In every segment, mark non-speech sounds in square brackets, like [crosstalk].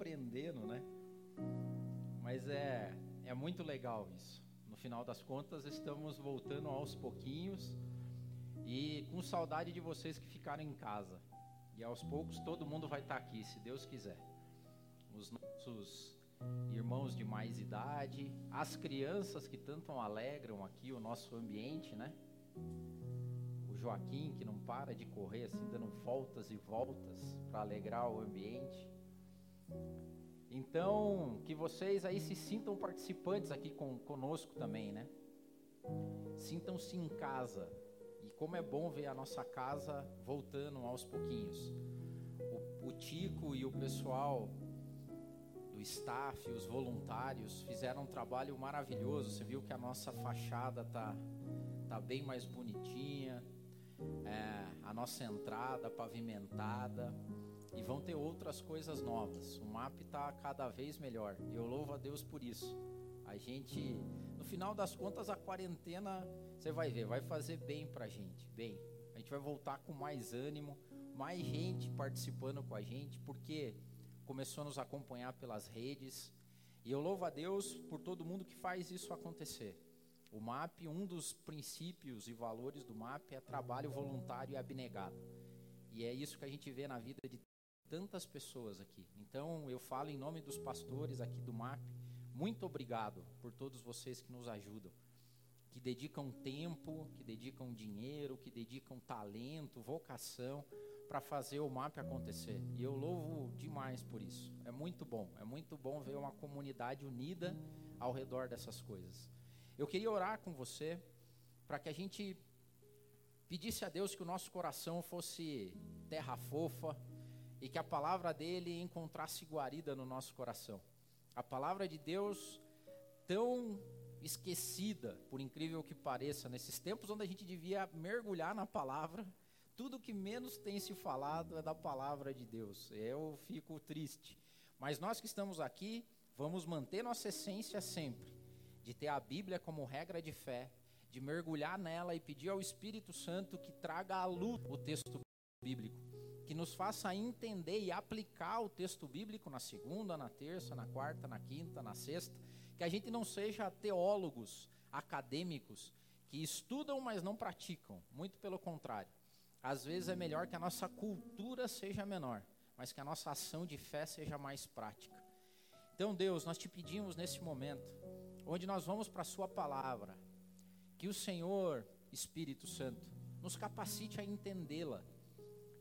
aprendendo, né? Mas é, é muito legal isso. No final das contas, estamos voltando aos pouquinhos e com saudade de vocês que ficaram em casa. E aos poucos todo mundo vai estar aqui, se Deus quiser. Os nossos irmãos de mais idade, as crianças que tanto alegram aqui o nosso ambiente, né? O Joaquim que não para de correr assim, dando voltas e voltas para alegrar o ambiente. Então, que vocês aí se sintam participantes aqui com, conosco também, né? Sintam-se em casa. E como é bom ver a nossa casa voltando aos pouquinhos. O, o Tico e o pessoal do staff, os voluntários, fizeram um trabalho maravilhoso. Você viu que a nossa fachada tá, tá bem mais bonitinha, é, a nossa entrada pavimentada. E vão ter outras coisas novas. O MAP está cada vez melhor. Eu louvo a Deus por isso. A gente, no final das contas, a quarentena, você vai ver, vai fazer bem para a gente. Bem, a gente vai voltar com mais ânimo, mais gente participando com a gente, porque começou a nos acompanhar pelas redes. E eu louvo a Deus por todo mundo que faz isso acontecer. O MAP, um dos princípios e valores do MAP é trabalho voluntário e abnegado. E é isso que a gente vê na vida de tantas pessoas aqui. Então, eu falo em nome dos pastores aqui do MAP. Muito obrigado por todos vocês que nos ajudam, que dedicam tempo, que dedicam dinheiro, que dedicam talento, vocação para fazer o MAP acontecer. E eu louvo demais por isso. É muito bom, é muito bom ver uma comunidade unida ao redor dessas coisas. Eu queria orar com você para que a gente pedisse a Deus que o nosso coração fosse terra fofa, e que a palavra dele encontrasse guarida no nosso coração. A palavra de Deus, tão esquecida, por incrível que pareça, nesses tempos onde a gente devia mergulhar na palavra, tudo que menos tem se falado é da palavra de Deus. Eu fico triste. Mas nós que estamos aqui, vamos manter nossa essência sempre, de ter a Bíblia como regra de fé, de mergulhar nela e pedir ao Espírito Santo que traga à luz o texto bíblico que nos faça entender e aplicar o texto bíblico na segunda, na terça, na quarta, na quinta, na sexta, que a gente não seja teólogos acadêmicos que estudam, mas não praticam, muito pelo contrário. Às vezes é melhor que a nossa cultura seja menor, mas que a nossa ação de fé seja mais prática. Então, Deus, nós te pedimos nesse momento, onde nós vamos para a Sua palavra, que o Senhor, Espírito Santo, nos capacite a entendê-la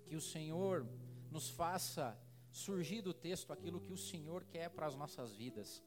que o Senhor nos faça surgir do texto aquilo que o Senhor quer para as nossas vidas.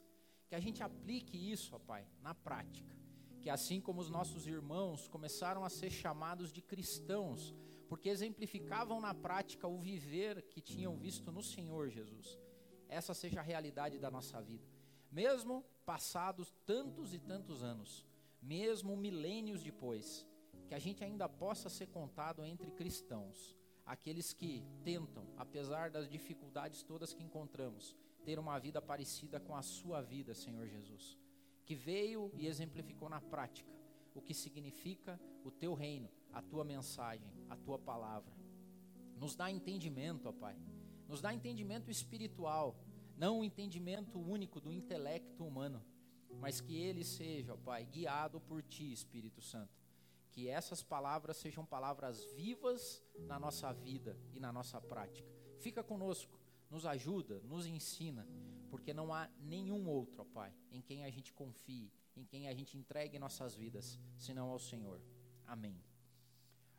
Que a gente aplique isso, ó Pai, na prática. Que assim como os nossos irmãos começaram a ser chamados de cristãos, porque exemplificavam na prática o viver que tinham visto no Senhor Jesus. Essa seja a realidade da nossa vida. Mesmo passados tantos e tantos anos, mesmo milênios depois, que a gente ainda possa ser contado entre cristãos aqueles que tentam, apesar das dificuldades todas que encontramos, ter uma vida parecida com a sua vida, Senhor Jesus, que veio e exemplificou na prática o que significa o teu reino, a tua mensagem, a tua palavra. Nos dá entendimento, ó Pai, nos dá entendimento espiritual, não o entendimento único do intelecto humano, mas que ele seja, ó Pai, guiado por ti, Espírito Santo que essas palavras sejam palavras vivas na nossa vida e na nossa prática. Fica conosco, nos ajuda, nos ensina, porque não há nenhum outro, ó Pai, em quem a gente confie, em quem a gente entregue nossas vidas, senão ao Senhor. Amém.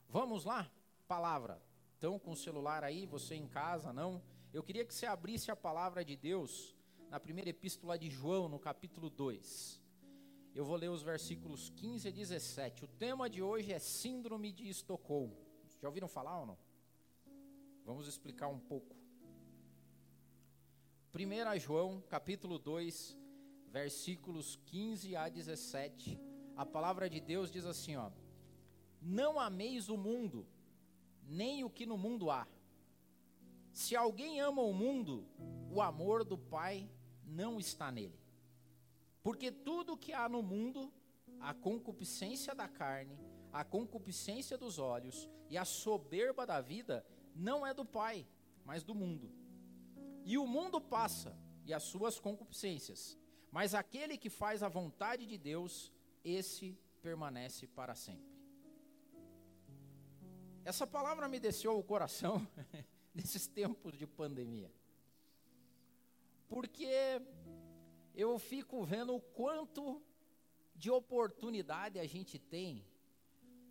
Vamos lá? Palavra. Então, com o celular aí, você em casa, não? Eu queria que você abrisse a palavra de Deus na primeira epístola de João, no capítulo 2. Eu vou ler os versículos 15 a 17. O tema de hoje é Síndrome de Estocolmo. Já ouviram falar ou não? Vamos explicar um pouco. 1 João, capítulo 2, versículos 15 a 17. A palavra de Deus diz assim, ó: Não ameis o mundo, nem o que no mundo há. Se alguém ama o mundo, o amor do Pai não está nele. Porque tudo que há no mundo, a concupiscência da carne, a concupiscência dos olhos e a soberba da vida, não é do Pai, mas do mundo. E o mundo passa, e as suas concupiscências, mas aquele que faz a vontade de Deus, esse permanece para sempre. Essa palavra me desceu o coração [laughs] nesses tempos de pandemia. Porque eu fico vendo o quanto de oportunidade a gente tem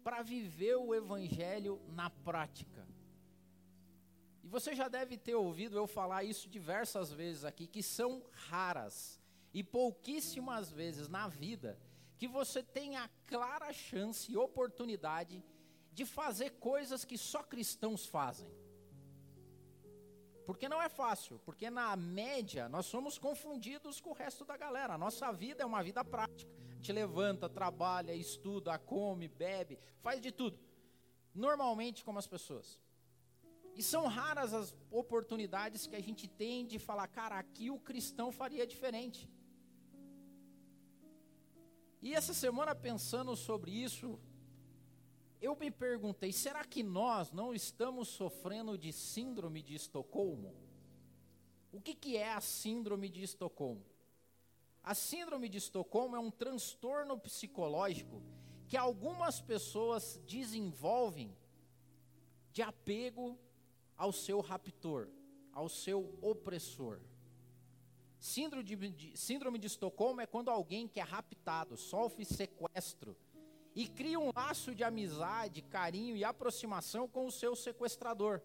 para viver o evangelho na prática. E você já deve ter ouvido eu falar isso diversas vezes aqui, que são raras e pouquíssimas vezes na vida que você tem a clara chance e oportunidade de fazer coisas que só cristãos fazem. Porque não é fácil, porque na média nós somos confundidos com o resto da galera. A nossa vida é uma vida prática. Gente levanta, trabalha, estuda, come, bebe, faz de tudo. Normalmente como as pessoas. E são raras as oportunidades que a gente tem de falar, cara, aqui o cristão faria diferente. E essa semana pensando sobre isso, eu me perguntei: será que nós não estamos sofrendo de síndrome de Estocolmo? O que, que é a síndrome de Estocolmo? A síndrome de Estocolmo é um transtorno psicológico que algumas pessoas desenvolvem de apego ao seu raptor, ao seu opressor. Síndrome de, síndrome de Estocolmo é quando alguém que é raptado, sofre sequestro e cria um laço de amizade, carinho e aproximação com o seu sequestrador.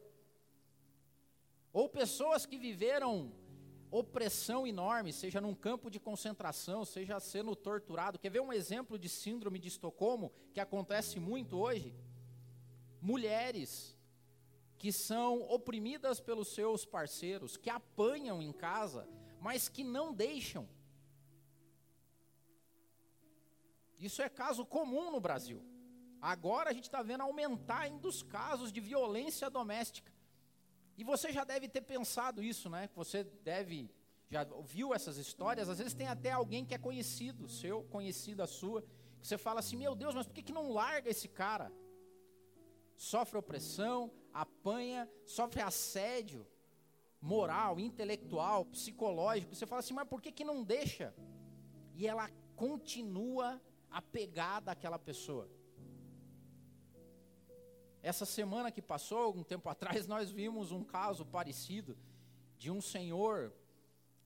Ou pessoas que viveram opressão enorme, seja num campo de concentração, seja sendo torturado. Quer ver um exemplo de síndrome de Estocolmo que acontece muito hoje? Mulheres que são oprimidas pelos seus parceiros, que apanham em casa, mas que não deixam. Isso é caso comum no Brasil. Agora a gente está vendo aumentar ainda os casos de violência doméstica. E você já deve ter pensado isso, né? Você deve, já ouviu essas histórias. Às vezes tem até alguém que é conhecido, seu, conhecida sua, que você fala assim: Meu Deus, mas por que, que não larga esse cara? Sofre opressão, apanha, sofre assédio moral, intelectual, psicológico. Você fala assim, mas por que, que não deixa? E ela continua apegada àquela pessoa. Essa semana que passou, algum tempo atrás, [laughs] nós vimos um caso parecido de um senhor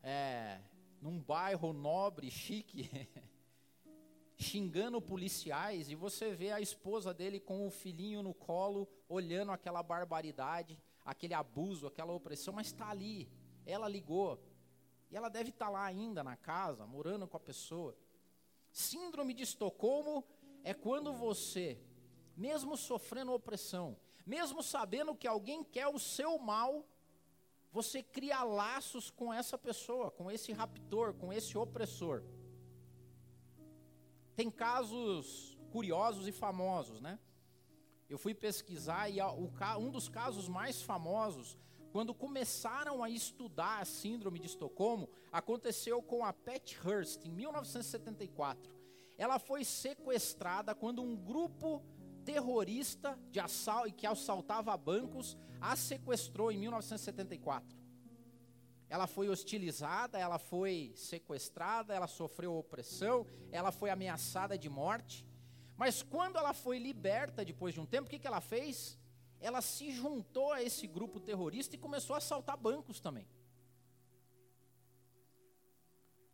é, num bairro nobre, chique, [laughs] xingando policiais, e você vê a esposa dele com o filhinho no colo, olhando aquela barbaridade, aquele abuso, aquela opressão, mas está ali. Ela ligou. E ela deve estar tá lá ainda na casa, morando com a pessoa. Síndrome de Estocolmo é quando você, mesmo sofrendo opressão, mesmo sabendo que alguém quer o seu mal, você cria laços com essa pessoa, com esse raptor, com esse opressor. Tem casos curiosos e famosos, né? Eu fui pesquisar e um dos casos mais famosos, quando começaram a estudar a síndrome de Estocolmo, aconteceu com a Pat Hearst, em 1974. Ela foi sequestrada quando um grupo terrorista de assalto, que assaltava bancos a sequestrou em 1974. Ela foi hostilizada, ela foi sequestrada, ela sofreu opressão, ela foi ameaçada de morte. Mas quando ela foi liberta depois de um tempo, o que, que ela fez? Ela se juntou a esse grupo terrorista e começou a assaltar bancos também.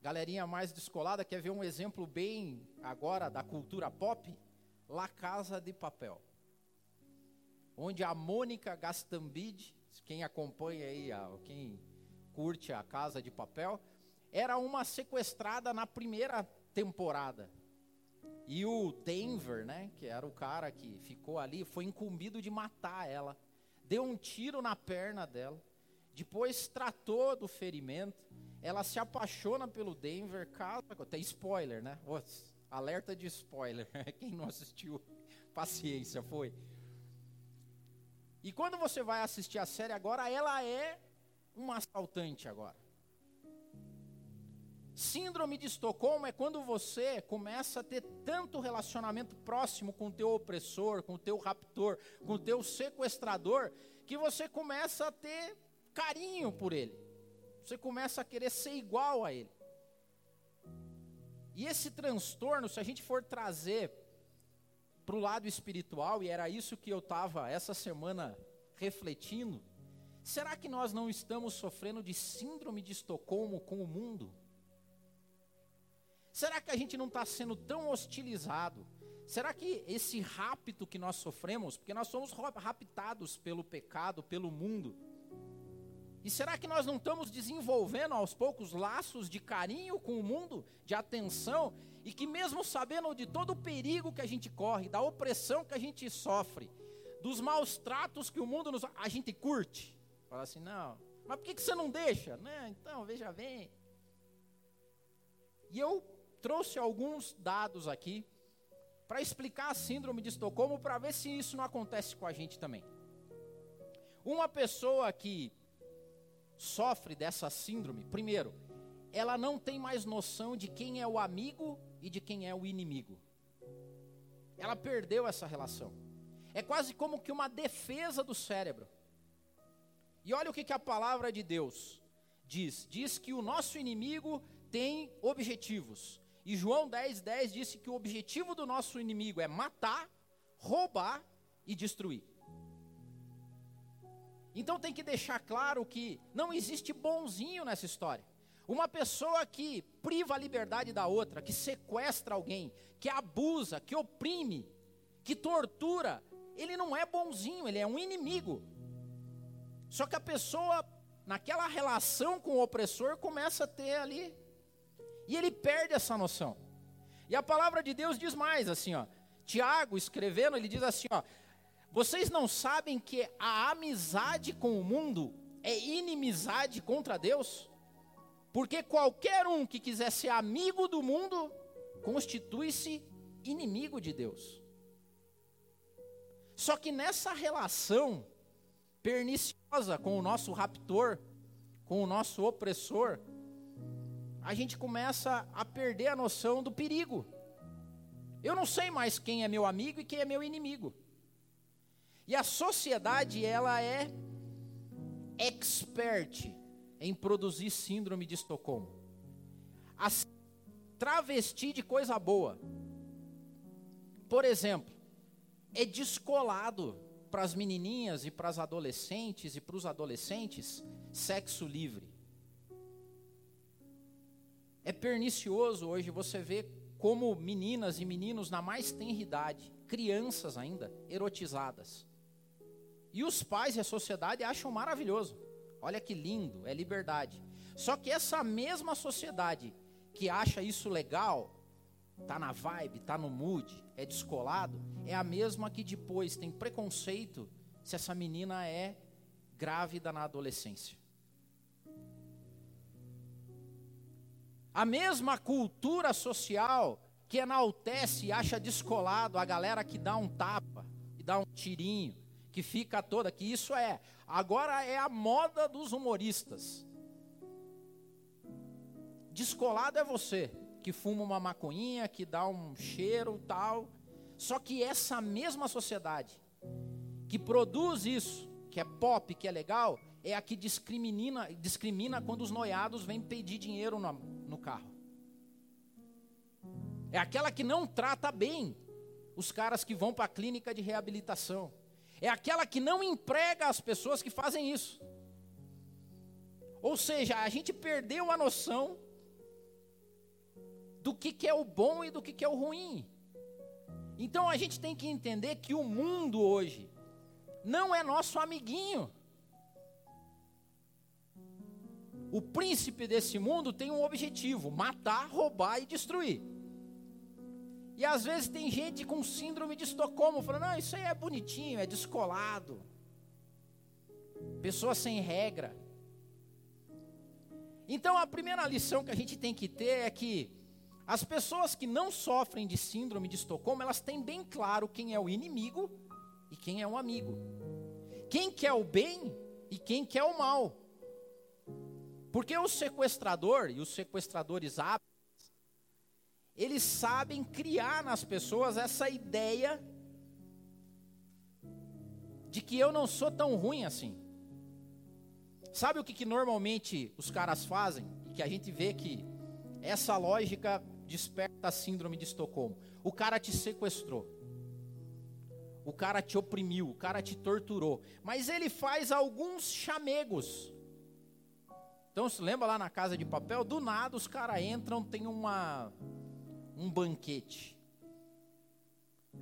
Galerinha mais descolada quer ver um exemplo bem agora da cultura pop? La Casa de Papel. Onde a Mônica Gastambide, quem acompanha aí, quem curte a Casa de Papel, era uma sequestrada na primeira temporada. E o Denver, né, que era o cara que ficou ali, foi incumbido de matar ela. Deu um tiro na perna dela. Depois tratou do ferimento. Ela se apaixona pelo Denver. Casa, tem spoiler, né? alerta de spoiler. [laughs] Quem não assistiu, paciência, foi. E quando você vai assistir a série agora, ela é um assaltante agora. Síndrome de Estocolmo é quando você começa a ter tanto relacionamento próximo com o teu opressor, com o teu raptor, com o teu sequestrador, que você começa a ter carinho por ele. Você começa a querer ser igual a ele. E esse transtorno, se a gente for trazer para o lado espiritual, e era isso que eu estava essa semana refletindo, será que nós não estamos sofrendo de síndrome de Estocolmo com o mundo? Será que a gente não está sendo tão hostilizado? Será que esse rapto que nós sofremos, porque nós somos raptados pelo pecado, pelo mundo, e será que nós não estamos desenvolvendo aos poucos laços de carinho com o mundo, de atenção, e que mesmo sabendo de todo o perigo que a gente corre, da opressão que a gente sofre, dos maus tratos que o mundo nos. a gente curte? Fala assim, não, mas por que, você não deixa? Né? Então, veja bem. E eu trouxe alguns dados aqui para explicar a síndrome de Estocolmo, para ver se isso não acontece com a gente também. Uma pessoa que sofre dessa síndrome, primeiro, ela não tem mais noção de quem é o amigo e de quem é o inimigo. Ela perdeu essa relação. É quase como que uma defesa do cérebro. E olha o que, que a palavra de Deus diz: diz que o nosso inimigo tem objetivos. E João 10, 10 disse que o objetivo do nosso inimigo é matar, roubar e destruir. Então tem que deixar claro que não existe bonzinho nessa história. Uma pessoa que priva a liberdade da outra, que sequestra alguém, que abusa, que oprime, que tortura, ele não é bonzinho, ele é um inimigo. Só que a pessoa, naquela relação com o opressor, começa a ter ali. E ele perde essa noção. E a palavra de Deus diz mais assim, ó. Tiago escrevendo, ele diz assim, ó: vocês não sabem que a amizade com o mundo é inimizade contra Deus? Porque qualquer um que quiser ser amigo do mundo constitui-se inimigo de Deus. Só que nessa relação perniciosa com o nosso raptor, com o nosso opressor, a gente começa a perder a noção do perigo. Eu não sei mais quem é meu amigo e quem é meu inimigo. E a sociedade, ela é expert em produzir síndrome de Estocolmo. A travesti de coisa boa. Por exemplo, é descolado para as menininhas e para as adolescentes e para os adolescentes sexo livre. É pernicioso hoje você ver como meninas e meninos na mais tenra idade, crianças ainda, erotizadas. E os pais e a sociedade acham maravilhoso. Olha que lindo, é liberdade. Só que essa mesma sociedade que acha isso legal, tá na vibe, tá no mood, é descolado, é a mesma que depois tem preconceito se essa menina é grávida na adolescência. A mesma cultura social que enaltece e acha descolado a galera que dá um tapa e dá um tirinho, que fica toda, que isso é, agora é a moda dos humoristas. Descolado é você, que fuma uma maconhinha, que dá um cheiro tal. Só que essa mesma sociedade que produz isso, que é pop, que é legal, é a que discrimina, discrimina quando os noiados vêm pedir dinheiro no, no carro. É aquela que não trata bem os caras que vão para a clínica de reabilitação é aquela que não emprega as pessoas que fazem isso. Ou seja, a gente perdeu a noção do que, que é o bom e do que, que é o ruim. Então a gente tem que entender que o mundo hoje não é nosso amiguinho. O príncipe desse mundo tem um objetivo: matar, roubar e destruir. E às vezes tem gente com síndrome de Estocolmo falando: não, isso aí é bonitinho, é descolado. Pessoa sem regra. Então a primeira lição que a gente tem que ter é que as pessoas que não sofrem de síndrome de Estocolmo, elas têm bem claro quem é o inimigo e quem é o amigo. Quem quer o bem e quem quer o mal. Porque o sequestrador e os sequestradores hábeis, eles sabem criar nas pessoas essa ideia de que eu não sou tão ruim assim. Sabe o que, que normalmente os caras fazem? E que a gente vê que essa lógica desperta a síndrome de Estocolmo. O cara te sequestrou. O cara te oprimiu, o cara te torturou. Mas ele faz alguns chamegos. Então, se lembra lá na casa de papel? Do nada os caras entram, tem uma um banquete.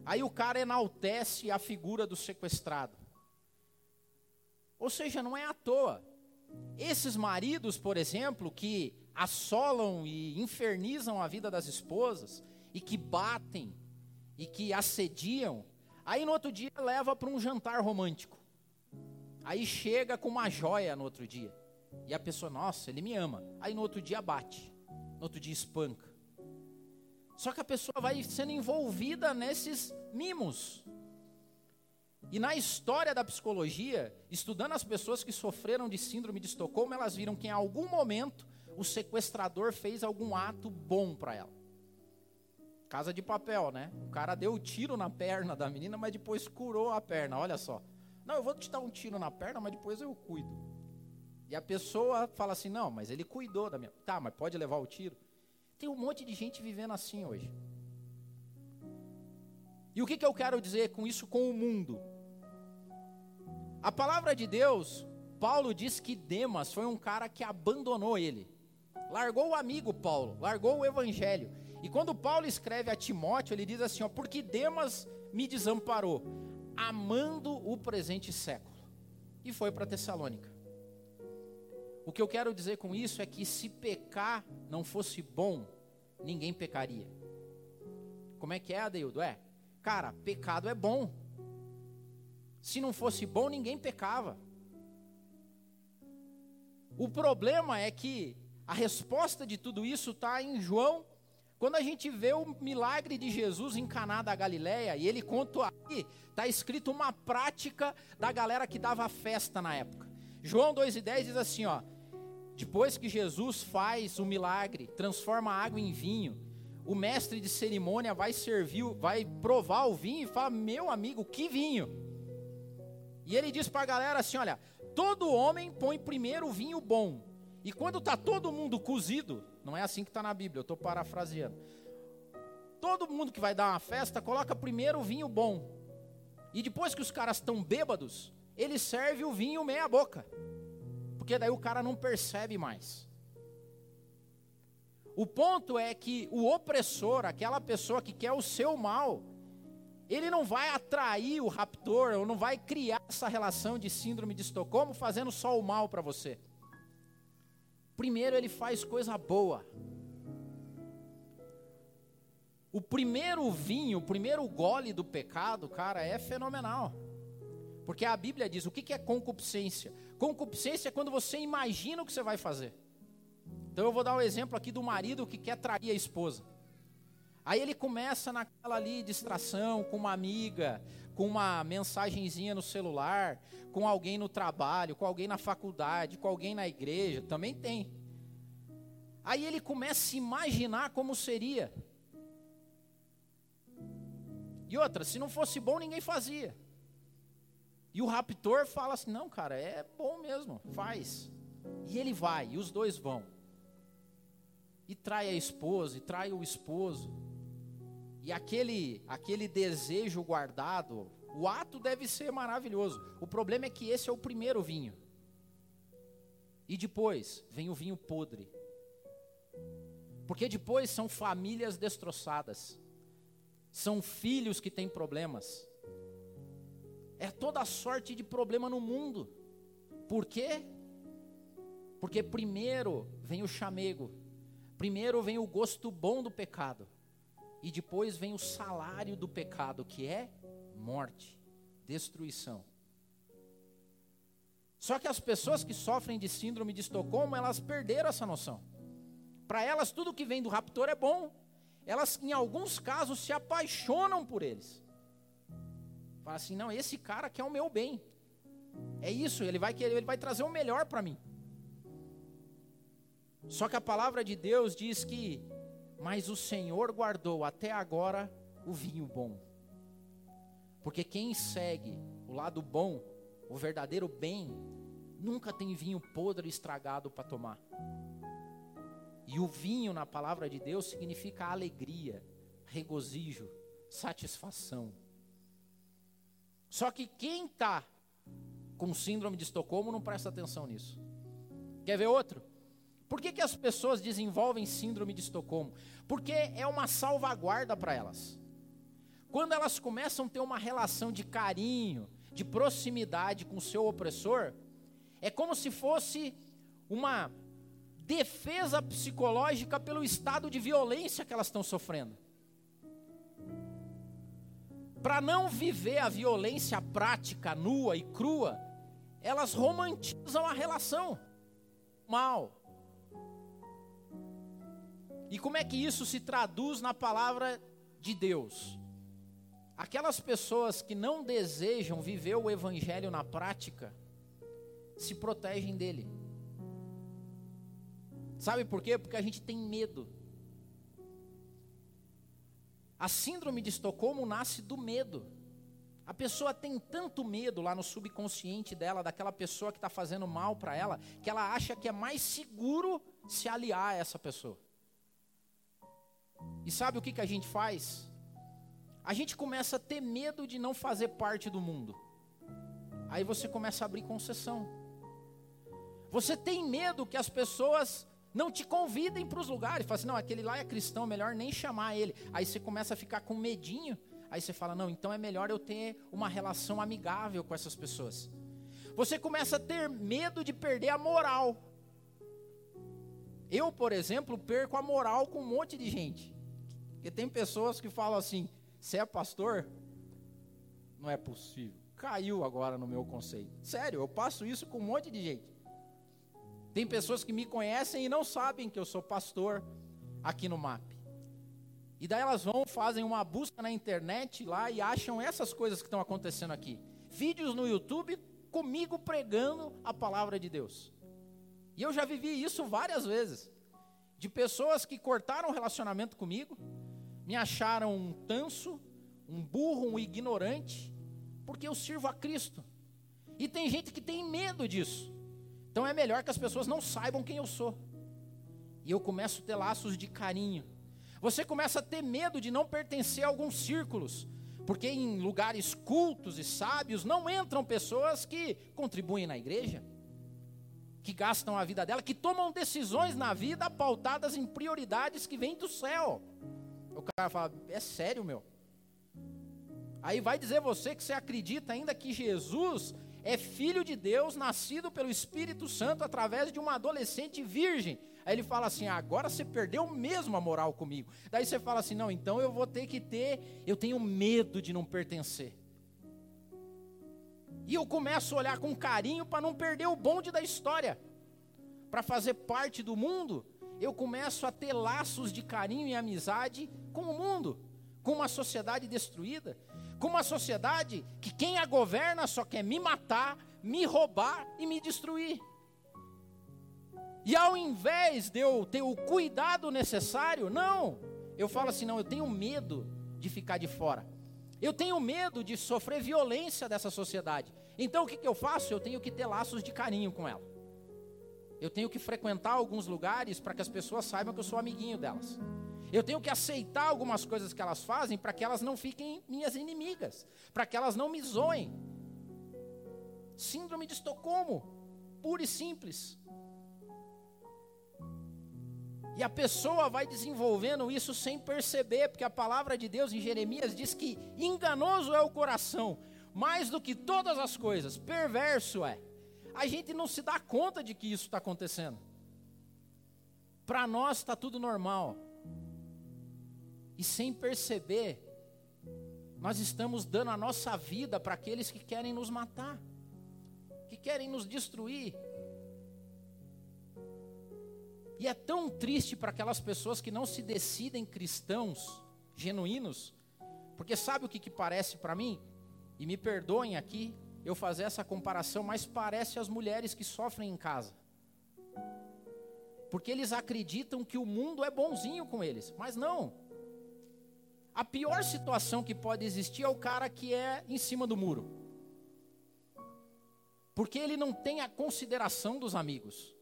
Aí o cara enaltece a figura do sequestrado. Ou seja, não é à toa. Esses maridos, por exemplo, que assolam e infernizam a vida das esposas, e que batem, e que assediam, aí no outro dia leva para um jantar romântico. Aí chega com uma joia no outro dia. E a pessoa, nossa, ele me ama. Aí no outro dia bate, no outro dia espanca. Só que a pessoa vai sendo envolvida nesses mimos. E na história da psicologia, estudando as pessoas que sofreram de síndrome de Estocolmo, elas viram que em algum momento o sequestrador fez algum ato bom para ela. Casa de papel, né? O cara deu o um tiro na perna da menina, mas depois curou a perna. Olha só. Não, eu vou te dar um tiro na perna, mas depois eu cuido. E a pessoa fala assim: não, mas ele cuidou da minha. Tá, mas pode levar o tiro? Tem um monte de gente vivendo assim hoje. E o que, que eu quero dizer com isso com o mundo? A palavra de Deus, Paulo diz que Demas foi um cara que abandonou ele. Largou o amigo Paulo, largou o evangelho. E quando Paulo escreve a Timóteo, ele diz assim: ó, porque Demas me desamparou, amando o presente século. E foi para Tessalônica. O que eu quero dizer com isso é que se pecar não fosse bom, ninguém pecaria. Como é que é, Adeildo? É, cara, pecado é bom. Se não fosse bom, ninguém pecava. O problema é que a resposta de tudo isso está em João, quando a gente vê o milagre de Jesus em Caná da Galileia, e ele conta aí, está escrito uma prática da galera que dava festa na época. João 2,10 diz assim, ó, depois que Jesus faz o milagre, transforma a água em vinho, o mestre de cerimônia vai servir, vai provar o vinho e fala: Meu amigo, que vinho! E ele diz para a galera assim: Olha, todo homem põe primeiro o vinho bom, e quando está todo mundo cozido, não é assim que está na Bíblia, eu estou parafraseando. Todo mundo que vai dar uma festa coloca primeiro o vinho bom, e depois que os caras estão bêbados, ele serve o vinho meia boca porque daí o cara não percebe mais. O ponto é que o opressor, aquela pessoa que quer o seu mal, ele não vai atrair o raptor, ou não vai criar essa relação de síndrome de Estocolmo fazendo só o mal para você. Primeiro ele faz coisa boa. O primeiro vinho, o primeiro gole do pecado, cara, é fenomenal. Porque a Bíblia diz: o que é concupiscência? Concupiscência é quando você imagina o que você vai fazer. Então eu vou dar o um exemplo aqui do marido que quer trair a esposa. Aí ele começa naquela ali distração com uma amiga, com uma mensagenzinha no celular, com alguém no trabalho, com alguém na faculdade, com alguém na igreja, também tem. Aí ele começa a se imaginar como seria. E outra, se não fosse bom, ninguém fazia. E o raptor fala assim: não, cara, é bom mesmo, faz. E ele vai, e os dois vão. E trai a esposa, e trai o esposo. E aquele, aquele desejo guardado, o ato deve ser maravilhoso. O problema é que esse é o primeiro vinho. E depois vem o vinho podre. Porque depois são famílias destroçadas. São filhos que têm problemas. É toda sorte de problema no mundo. Por quê? Porque primeiro vem o chamego, primeiro vem o gosto bom do pecado, e depois vem o salário do pecado, que é morte, destruição. Só que as pessoas que sofrem de síndrome de Estocolmo, elas perderam essa noção. Para elas, tudo que vem do raptor é bom. Elas, em alguns casos, se apaixonam por eles. Fala assim: não, esse cara quer o meu bem. É isso, ele vai querer, ele vai trazer o melhor para mim. Só que a palavra de Deus diz que, mas o Senhor guardou até agora o vinho bom. Porque quem segue o lado bom, o verdadeiro bem, Nunca tem vinho podre estragado para tomar. E o vinho, na palavra de Deus, significa alegria, regozijo, satisfação. Só que quem está com síndrome de Estocolmo não presta atenção nisso. Quer ver outro? Por que, que as pessoas desenvolvem síndrome de Estocolmo? Porque é uma salvaguarda para elas. Quando elas começam a ter uma relação de carinho, de proximidade com o seu opressor, é como se fosse uma defesa psicológica pelo estado de violência que elas estão sofrendo. Para não viver a violência prática, nua e crua, elas romantizam a relação mal. E como é que isso se traduz na palavra de Deus? Aquelas pessoas que não desejam viver o evangelho na prática, se protegem dele. Sabe por quê? Porque a gente tem medo. A síndrome de Estocolmo nasce do medo. A pessoa tem tanto medo lá no subconsciente dela, daquela pessoa que está fazendo mal para ela, que ela acha que é mais seguro se aliar a essa pessoa. E sabe o que, que a gente faz? A gente começa a ter medo de não fazer parte do mundo. Aí você começa a abrir concessão. Você tem medo que as pessoas não te convidem para os lugares. Fala assim, não, aquele lá é cristão, melhor nem chamar ele. Aí você começa a ficar com medinho. Aí você fala, não, então é melhor eu ter uma relação amigável com essas pessoas. Você começa a ter medo de perder a moral. Eu, por exemplo, perco a moral com um monte de gente. Porque tem pessoas que falam assim: você é pastor? Não é possível. Caiu agora no meu conceito. Sério, eu passo isso com um monte de gente. Tem pessoas que me conhecem e não sabem que eu sou pastor aqui no MAP. E daí elas vão, fazem uma busca na internet lá e acham essas coisas que estão acontecendo aqui. Vídeos no YouTube comigo pregando a palavra de Deus. E eu já vivi isso várias vezes. De pessoas que cortaram o relacionamento comigo, me acharam um tanso, um burro, um ignorante, porque eu sirvo a Cristo. E tem gente que tem medo disso. Então é melhor que as pessoas não saibam quem eu sou. E eu começo a ter laços de carinho. Você começa a ter medo de não pertencer a alguns círculos, porque em lugares cultos e sábios não entram pessoas que contribuem na igreja que gastam a vida dela, que tomam decisões na vida pautadas em prioridades que vêm do céu. O cara fala: é sério, meu? Aí vai dizer você que você acredita ainda que Jesus é filho de Deus, nascido pelo Espírito Santo através de uma adolescente virgem. Aí ele fala assim: agora você perdeu mesmo a moral comigo. Daí você fala assim: não, então eu vou ter que ter, eu tenho medo de não pertencer. E eu começo a olhar com carinho para não perder o bonde da história. Para fazer parte do mundo, eu começo a ter laços de carinho e amizade com o mundo, com uma sociedade destruída, com uma sociedade que quem a governa só quer me matar, me roubar e me destruir. E ao invés de eu ter o cuidado necessário, não, eu falo assim: não, eu tenho medo de ficar de fora. Eu tenho medo de sofrer violência dessa sociedade. Então o que, que eu faço? Eu tenho que ter laços de carinho com ela. Eu tenho que frequentar alguns lugares para que as pessoas saibam que eu sou amiguinho delas. Eu tenho que aceitar algumas coisas que elas fazem para que elas não fiquem minhas inimigas, para que elas não me zoem. Síndrome de Estocolmo, pura e simples. E a pessoa vai desenvolvendo isso sem perceber, porque a palavra de Deus em Jeremias diz que enganoso é o coração, mais do que todas as coisas, perverso é. A gente não se dá conta de que isso está acontecendo. Para nós está tudo normal. E sem perceber, nós estamos dando a nossa vida para aqueles que querem nos matar, que querem nos destruir, e é tão triste para aquelas pessoas que não se decidem cristãos genuínos, porque sabe o que, que parece para mim? E me perdoem aqui eu fazer essa comparação, mas parece as mulheres que sofrem em casa. Porque eles acreditam que o mundo é bonzinho com eles, mas não. A pior situação que pode existir é o cara que é em cima do muro. Porque ele não tem a consideração dos amigos.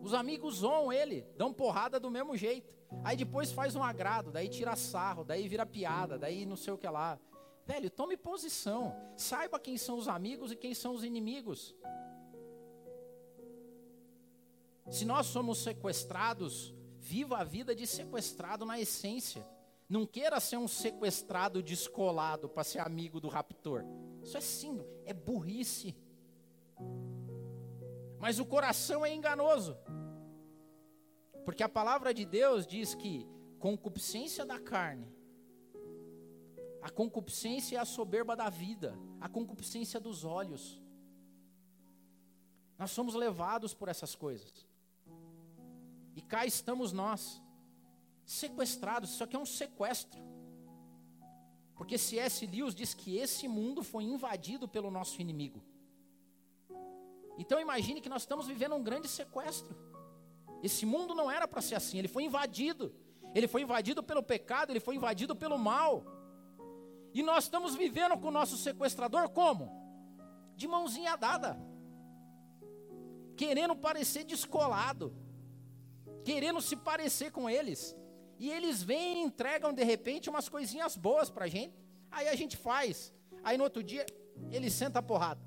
Os amigos zoam ele, dão porrada do mesmo jeito. Aí depois faz um agrado, daí tira sarro, daí vira piada, daí não sei o que lá. Velho, tome posição. Saiba quem são os amigos e quem são os inimigos. Se nós somos sequestrados, viva a vida de sequestrado na essência. Não queira ser um sequestrado descolado para ser amigo do raptor. Isso é sim, é burrice. Mas o coração é enganoso. Porque a palavra de Deus diz que concupiscência da carne, a concupiscência é a soberba da vida, a concupiscência dos olhos. Nós somos levados por essas coisas. E cá estamos nós, sequestrados. Isso aqui é um sequestro. Porque C.S. Lewis diz que esse mundo foi invadido pelo nosso inimigo. Então imagine que nós estamos vivendo um grande sequestro. Esse mundo não era para ser assim, ele foi invadido. Ele foi invadido pelo pecado, ele foi invadido pelo mal. E nós estamos vivendo com o nosso sequestrador como? De mãozinha dada. Querendo parecer descolado querendo se parecer com eles. E eles vêm e entregam de repente umas coisinhas boas para a gente. Aí a gente faz. Aí no outro dia ele senta a porrada.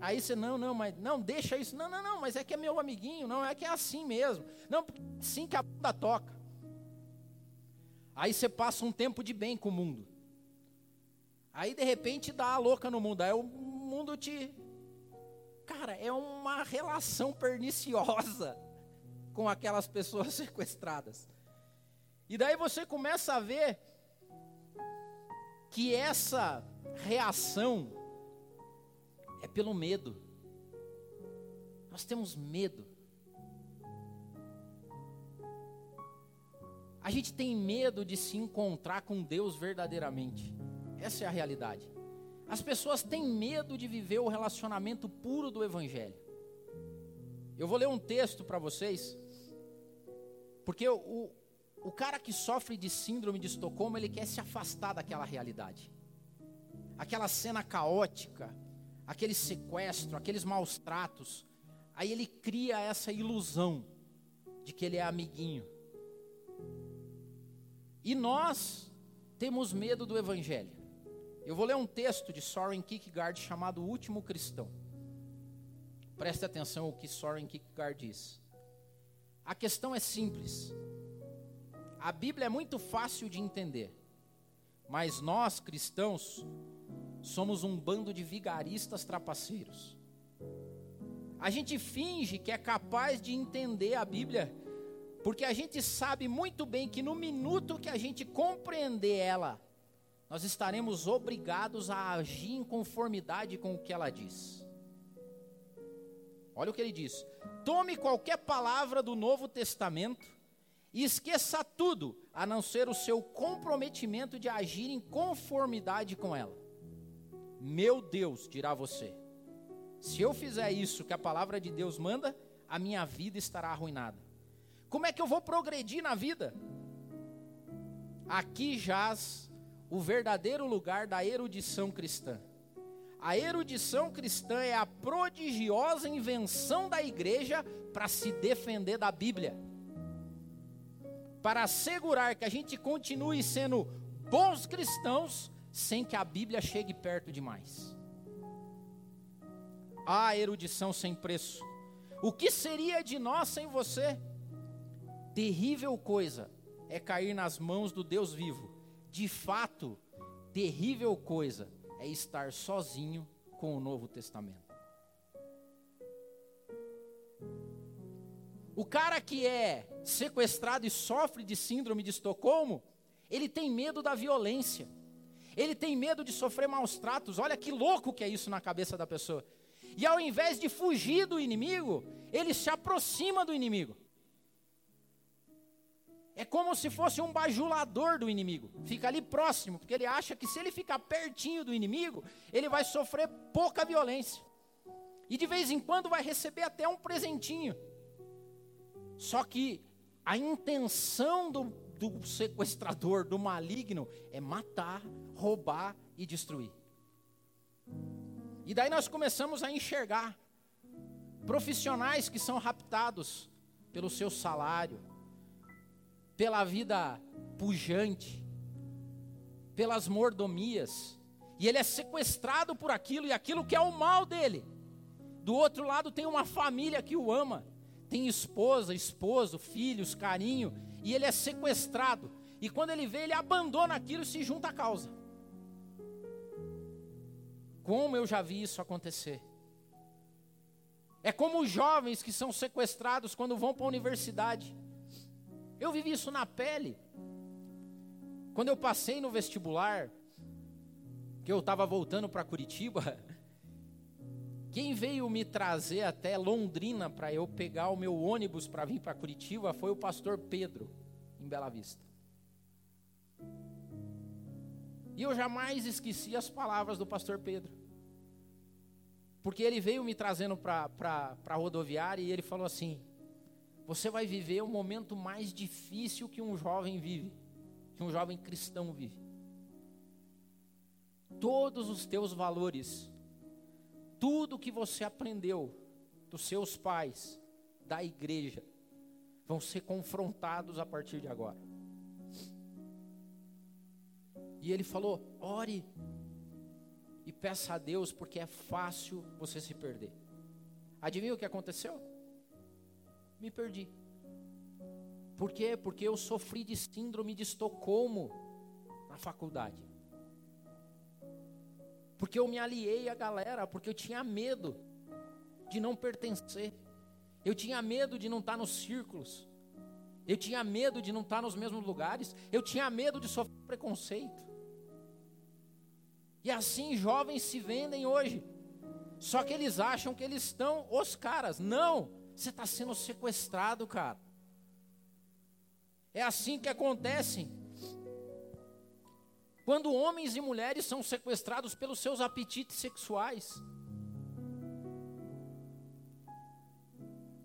Aí você, não, não, mas não, deixa isso. Não, não, não, mas é que é meu amiguinho. Não, é que é assim mesmo. Não, sim que a bunda toca. Aí você passa um tempo de bem com o mundo. Aí de repente dá a louca no mundo. Aí o mundo te. Cara, é uma relação perniciosa [laughs] com aquelas pessoas [laughs] sequestradas. E daí você começa a ver que essa reação é pelo medo. Nós temos medo. A gente tem medo de se encontrar com Deus verdadeiramente. Essa é a realidade. As pessoas têm medo de viver o relacionamento puro do Evangelho. Eu vou ler um texto para vocês porque o, o cara que sofre de síndrome de Estocolmo, ele quer se afastar daquela realidade. Aquela cena caótica, aquele sequestro, aqueles maus tratos. Aí ele cria essa ilusão de que ele é amiguinho. E nós temos medo do evangelho. Eu vou ler um texto de Soren Kierkegaard chamado O Último Cristão. Preste atenção o que Soren Kierkegaard diz. A questão é simples. A Bíblia é muito fácil de entender, mas nós cristãos somos um bando de vigaristas trapaceiros. A gente finge que é capaz de entender a Bíblia, porque a gente sabe muito bem que no minuto que a gente compreender ela, nós estaremos obrigados a agir em conformidade com o que ela diz. Olha o que ele diz: tome qualquer palavra do Novo Testamento e esqueça tudo, a não ser o seu comprometimento de agir em conformidade com ela. Meu Deus, dirá você, se eu fizer isso que a palavra de Deus manda, a minha vida estará arruinada. Como é que eu vou progredir na vida? Aqui jaz o verdadeiro lugar da erudição cristã. A erudição cristã é a prodigiosa invenção da igreja para se defender da Bíblia. Para assegurar que a gente continue sendo bons cristãos sem que a Bíblia chegue perto demais. A erudição sem preço. O que seria de nós sem você? Terrível coisa é cair nas mãos do Deus vivo. De fato, terrível coisa é estar sozinho com o Novo Testamento. O cara que é sequestrado e sofre de síndrome de Estocolmo, ele tem medo da violência. Ele tem medo de sofrer maus tratos. Olha que louco que é isso na cabeça da pessoa. E ao invés de fugir do inimigo, ele se aproxima do inimigo. É como se fosse um bajulador do inimigo. Fica ali próximo, porque ele acha que se ele ficar pertinho do inimigo, ele vai sofrer pouca violência. E de vez em quando vai receber até um presentinho. Só que a intenção do, do sequestrador, do maligno, é matar, roubar e destruir. E daí nós começamos a enxergar profissionais que são raptados pelo seu salário, pela vida pujante, pelas mordomias, e ele é sequestrado por aquilo e aquilo que é o mal dele. Do outro lado tem uma família que o ama, tem esposa, esposo, filhos, carinho, e ele é sequestrado. E quando ele vê, ele abandona aquilo e se junta à causa. Como eu já vi isso acontecer. É como os jovens que são sequestrados quando vão para a universidade. Eu vivi isso na pele. Quando eu passei no vestibular, que eu estava voltando para Curitiba, [laughs] quem veio me trazer até Londrina para eu pegar o meu ônibus para vir para Curitiba foi o pastor Pedro, em Bela Vista. E eu jamais esqueci as palavras do pastor Pedro. Porque ele veio me trazendo para a rodoviária e ele falou assim: Você vai viver o momento mais difícil que um jovem vive, que um jovem cristão vive. Todos os teus valores, tudo que você aprendeu dos seus pais, da igreja, vão ser confrontados a partir de agora. E ele falou: ore e peça a Deus, porque é fácil você se perder. Adivinha o que aconteceu? Me perdi. Por quê? Porque eu sofri de síndrome de Estocolmo na faculdade. Porque eu me aliei à galera, porque eu tinha medo de não pertencer. Eu tinha medo de não estar nos círculos. Eu tinha medo de não estar nos mesmos lugares. Eu tinha medo de sofrer preconceito. E assim jovens se vendem hoje. Só que eles acham que eles estão os caras. Não, você está sendo sequestrado, cara. É assim que acontece. Quando homens e mulheres são sequestrados pelos seus apetites sexuais.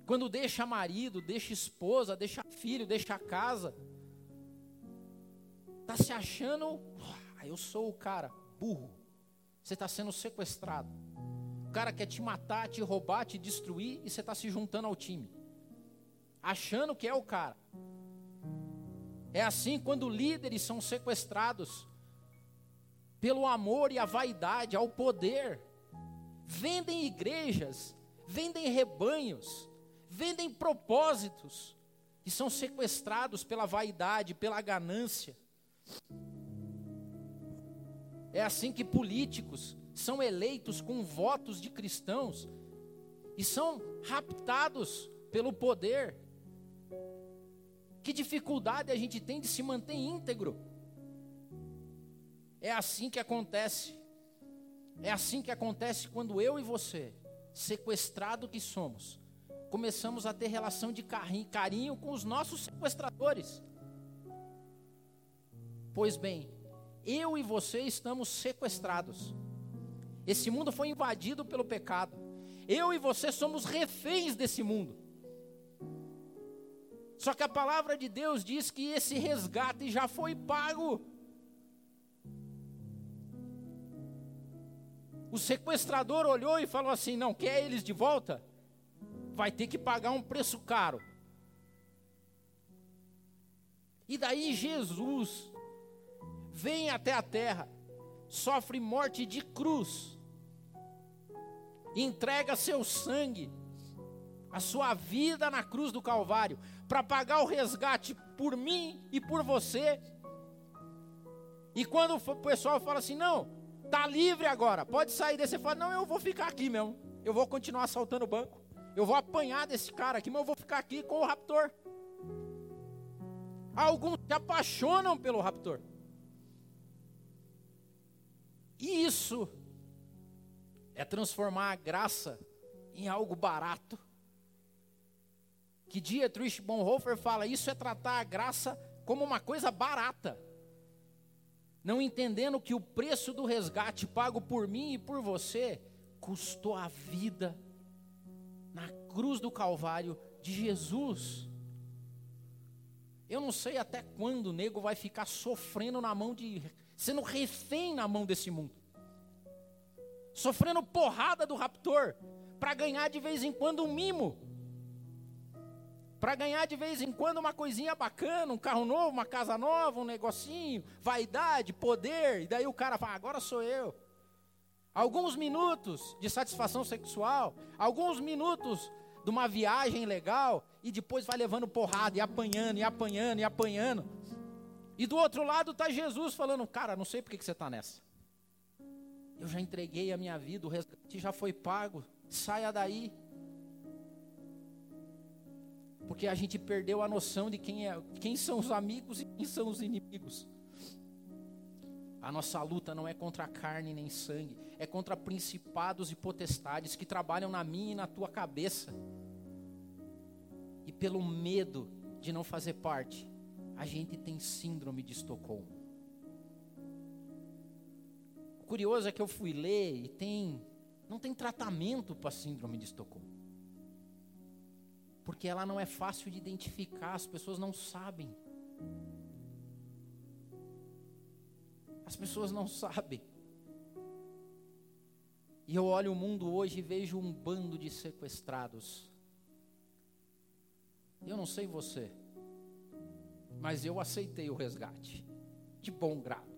Quando deixa marido, deixa esposa, deixa filho, deixa casa. Está se achando, ah, eu sou o cara burro. Você está sendo sequestrado. O cara quer te matar, te roubar, te destruir e você está se juntando ao time. Achando que é o cara. É assim quando líderes são sequestrados pelo amor e a vaidade, ao poder. Vendem igrejas, vendem rebanhos, vendem propósitos e são sequestrados pela vaidade, pela ganância. É assim que políticos são eleitos com votos de cristãos e são raptados pelo poder. Que dificuldade a gente tem de se manter íntegro. É assim que acontece. É assim que acontece quando eu e você, sequestrado que somos, começamos a ter relação de carinho com os nossos sequestradores. Pois bem, eu e você estamos sequestrados. Esse mundo foi invadido pelo pecado. Eu e você somos reféns desse mundo. Só que a palavra de Deus diz que esse resgate já foi pago. O sequestrador olhou e falou assim: Não quer eles de volta? Vai ter que pagar um preço caro. E daí Jesus vem até a terra, sofre morte de cruz, entrega seu sangue, a sua vida na cruz do Calvário, para pagar o resgate por mim e por você. E quando o pessoal fala assim, não, tá livre agora, pode sair desse, você fala, não, eu vou ficar aqui mesmo, eu vou continuar assaltando o banco, eu vou apanhar desse cara aqui, mas eu vou ficar aqui com o raptor. Alguns se apaixonam pelo raptor. E isso é transformar a graça em algo barato. Que Dietrich Bonhoeffer fala, isso é tratar a graça como uma coisa barata. Não entendendo que o preço do resgate pago por mim e por você custou a vida na cruz do Calvário de Jesus. Eu não sei até quando o nego vai ficar sofrendo na mão de sendo refém na mão desse mundo. sofrendo porrada do raptor, para ganhar de vez em quando um mimo, para ganhar de vez em quando uma coisinha bacana, um carro novo, uma casa nova, um negocinho, vaidade, poder, e daí o cara fala: agora sou eu. Alguns minutos de satisfação sexual, alguns minutos de uma viagem legal, e depois vai levando porrada, e apanhando, e apanhando, e apanhando. E do outro lado está Jesus falando: Cara, não sei por que você está nessa. Eu já entreguei a minha vida, o resgate já foi pago, saia daí. Porque a gente perdeu a noção de quem, é, quem são os amigos e quem são os inimigos. A nossa luta não é contra carne nem sangue, é contra principados e potestades que trabalham na minha e na tua cabeça. E pelo medo de não fazer parte, a gente tem síndrome de Estocolmo. O curioso é que eu fui ler e tem não tem tratamento para síndrome de Estocolmo. Porque ela não é fácil de identificar, as pessoas não sabem. As pessoas não sabem. E eu olho o mundo hoje e vejo um bando de sequestrados. Eu não sei você, mas eu aceitei o resgate, de bom grado.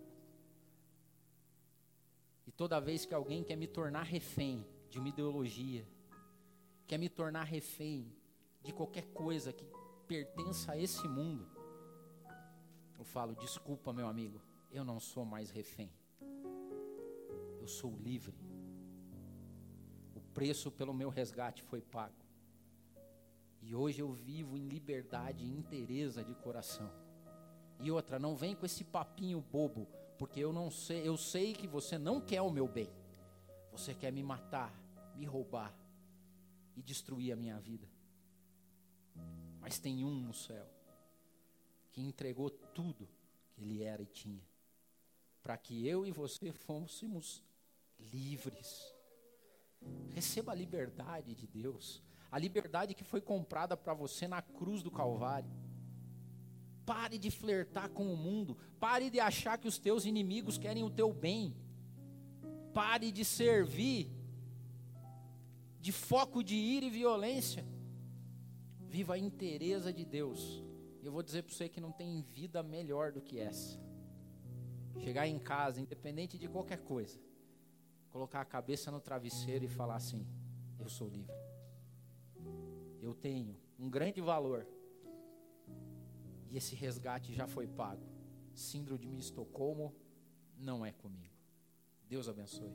E toda vez que alguém quer me tornar refém de uma ideologia, quer me tornar refém de qualquer coisa que pertença a esse mundo, eu falo: desculpa, meu amigo, eu não sou mais refém, eu sou livre. O preço pelo meu resgate foi pago. E hoje eu vivo em liberdade e inteireza de coração. E outra, não vem com esse papinho bobo, porque eu não sei, eu sei que você não quer o meu bem. Você quer me matar, me roubar e destruir a minha vida. Mas tem um no céu que entregou tudo que ele era e tinha, para que eu e você fôssemos livres. Receba a liberdade de Deus a liberdade que foi comprada para você na cruz do Calvário. Pare de flertar com o mundo, pare de achar que os teus inimigos querem o teu bem. Pare de servir de foco de ira e violência. Viva a inteireza de Deus. Eu vou dizer para você que não tem vida melhor do que essa. Chegar em casa, independente de qualquer coisa, colocar a cabeça no travesseiro e falar assim: Eu sou livre eu tenho um grande valor. E esse resgate já foi pago. Síndrome de Estocolmo não é comigo. Deus abençoe.